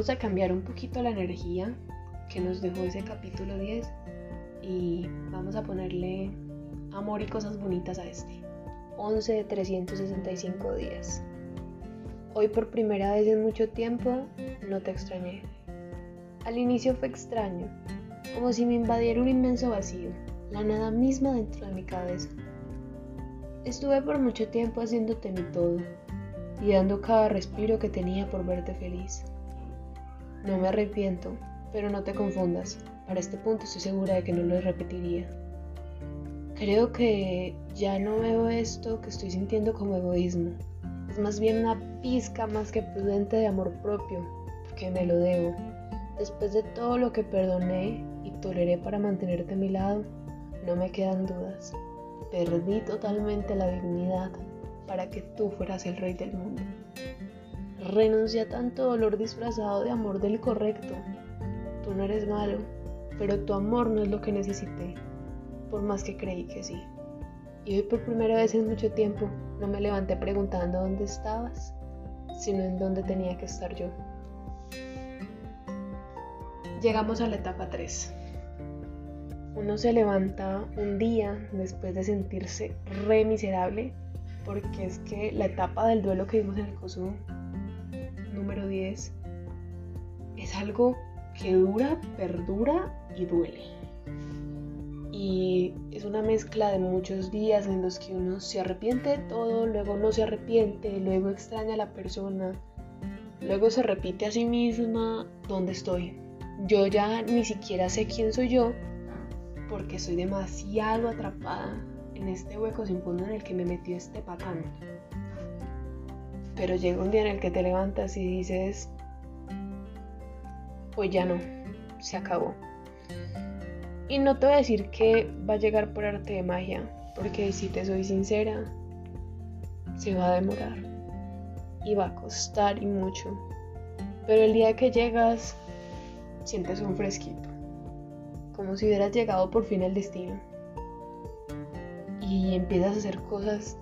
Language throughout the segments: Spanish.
vamos a cambiar un poquito la energía que nos dejó ese capítulo 10 y vamos a ponerle amor y cosas bonitas a este. 11 de 365 días. Hoy por primera vez en mucho tiempo no te extrañé. Al inicio fue extraño, como si me invadiera un inmenso vacío, la nada misma dentro de mi cabeza. Estuve por mucho tiempo haciéndote mi todo y dando cada respiro que tenía por verte feliz. No me arrepiento, pero no te confundas, para este punto estoy segura de que no lo repetiría. Creo que ya no veo esto que estoy sintiendo como egoísmo. Es más bien una pizca más que prudente de amor propio, porque me lo debo. Después de todo lo que perdoné y toleré para mantenerte a mi lado, no me quedan dudas. Perdí totalmente la dignidad para que tú fueras el rey del mundo. Renuncia a tanto dolor disfrazado de amor del correcto. Tú no eres malo, pero tu amor no es lo que necesité, por más que creí que sí. Y hoy por primera vez en mucho tiempo no me levanté preguntando dónde estabas, sino en dónde tenía que estar yo. Llegamos a la etapa 3. Uno se levanta un día después de sentirse re miserable, porque es que la etapa del duelo que vimos en el COSU número 10 es algo que dura, perdura y duele. Y es una mezcla de muchos días en los que uno se arrepiente de todo, luego no se arrepiente, luego extraña a la persona, luego se repite a sí misma dónde estoy. Yo ya ni siquiera sé quién soy yo porque estoy demasiado atrapada en este hueco sin fondo en el que me metió este patán. Pero llega un día en el que te levantas y dices, pues ya no, se acabó. Y no te voy a decir que va a llegar por arte de magia, porque si te soy sincera, se va a demorar y va a costar y mucho. Pero el día que llegas, sientes un fresquito, como si hubieras llegado por fin al destino. Y empiezas a hacer cosas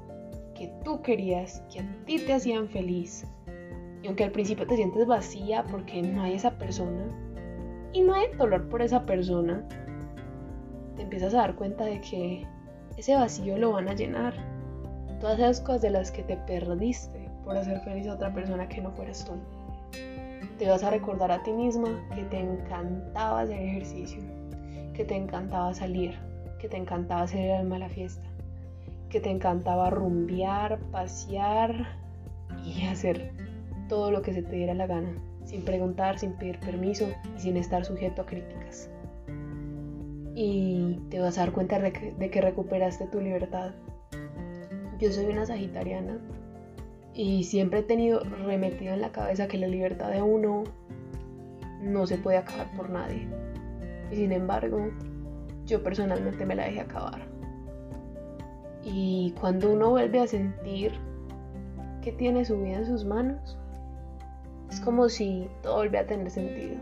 que tú querías, que a ti te hacían feliz. Y aunque al principio te sientes vacía porque no hay esa persona, y no hay dolor por esa persona, te empiezas a dar cuenta de que ese vacío lo van a llenar. Todas esas cosas de las que te perdiste por hacer feliz a otra persona que no fueras tú. Te vas a recordar a ti misma que te encantaba hacer ejercicio, que te encantaba salir, que te encantaba hacer el alma a la fiesta, que te encantaba rumbear, pasear y hacer todo lo que se te diera la gana, sin preguntar, sin pedir permiso y sin estar sujeto a críticas y te vas a dar cuenta de que, recuperaste tu libertad. Yo soy una sagitariana y siempre he tenido remetido en la cabeza que la libertad de uno no se puede acabar por nadie. Y sin embargo, yo personalmente me la dejé acabar. Y cuando uno vuelve a sentir que tiene su vida en sus manos, es como si todo vuelve a tener sentido.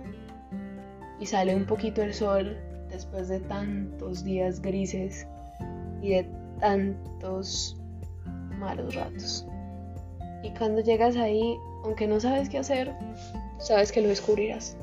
Y sale un poquito el sol después de tantos días grises y de tantos malos ratos. Y cuando llegas ahí, aunque no sabes qué hacer, sabes que lo descubrirás.